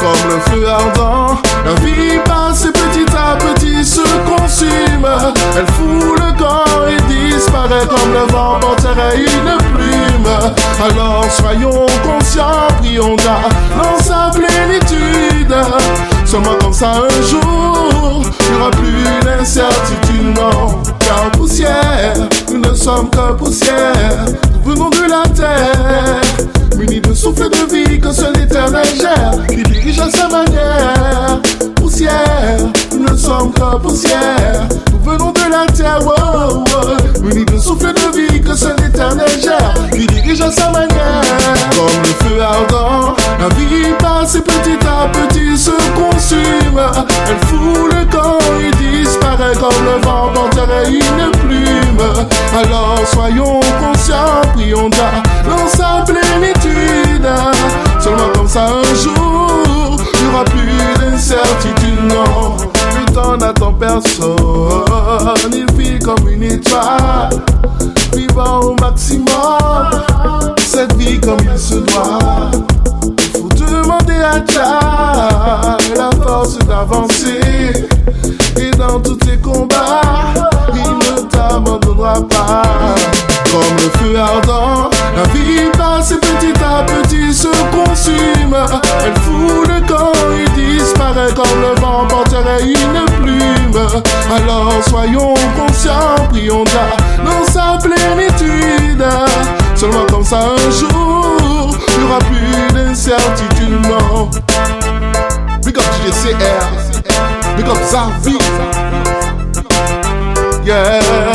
Comme le feu ardent, la vie passe et petit à petit se consume. Elle fout le corps et disparaît comme le vent porterait une plume. Alors soyons conscients, prions dans sa plénitude. Seulement comme ça un jour, il n'y aura plus d'incertitude, non. Car poussière, nous ne sommes que poussière. Nous venons de la terre, munis de souffle de vie que seul l'éternel gère, qui dirige à sa manière. Poussière, nous ne sommes que poussière. Nous venons de la terre, wow, wow, munis de souffle de vie que seul l'éternel gère, qui dirige à sa manière. Comme le feu ardent, la vie passe et petit à petit se consume. Elle fout le corps et disparaît comme le vent porterait. Alors soyons conscients, prions dans sa plénitude. Seulement comme ça un jour, il n'y aura plus d'incertitude, non. Le temps n'attend personne, il vit comme une étoile, vivant au maximum, cette vie comme il se doit. Il faut demander à Dieu la force d'avancer, et dans tous tes combats, Comme le feu ardent, la vie passe et petit à petit se consume. Elle fout le corps et disparaît comme le vent porterait une plume. Alors soyons conscients, prions dans sa plénitude. Seulement comme ça un jour, il n'y aura plus d'incertitude, non. Big up GCR, big up Zavi. Yeah.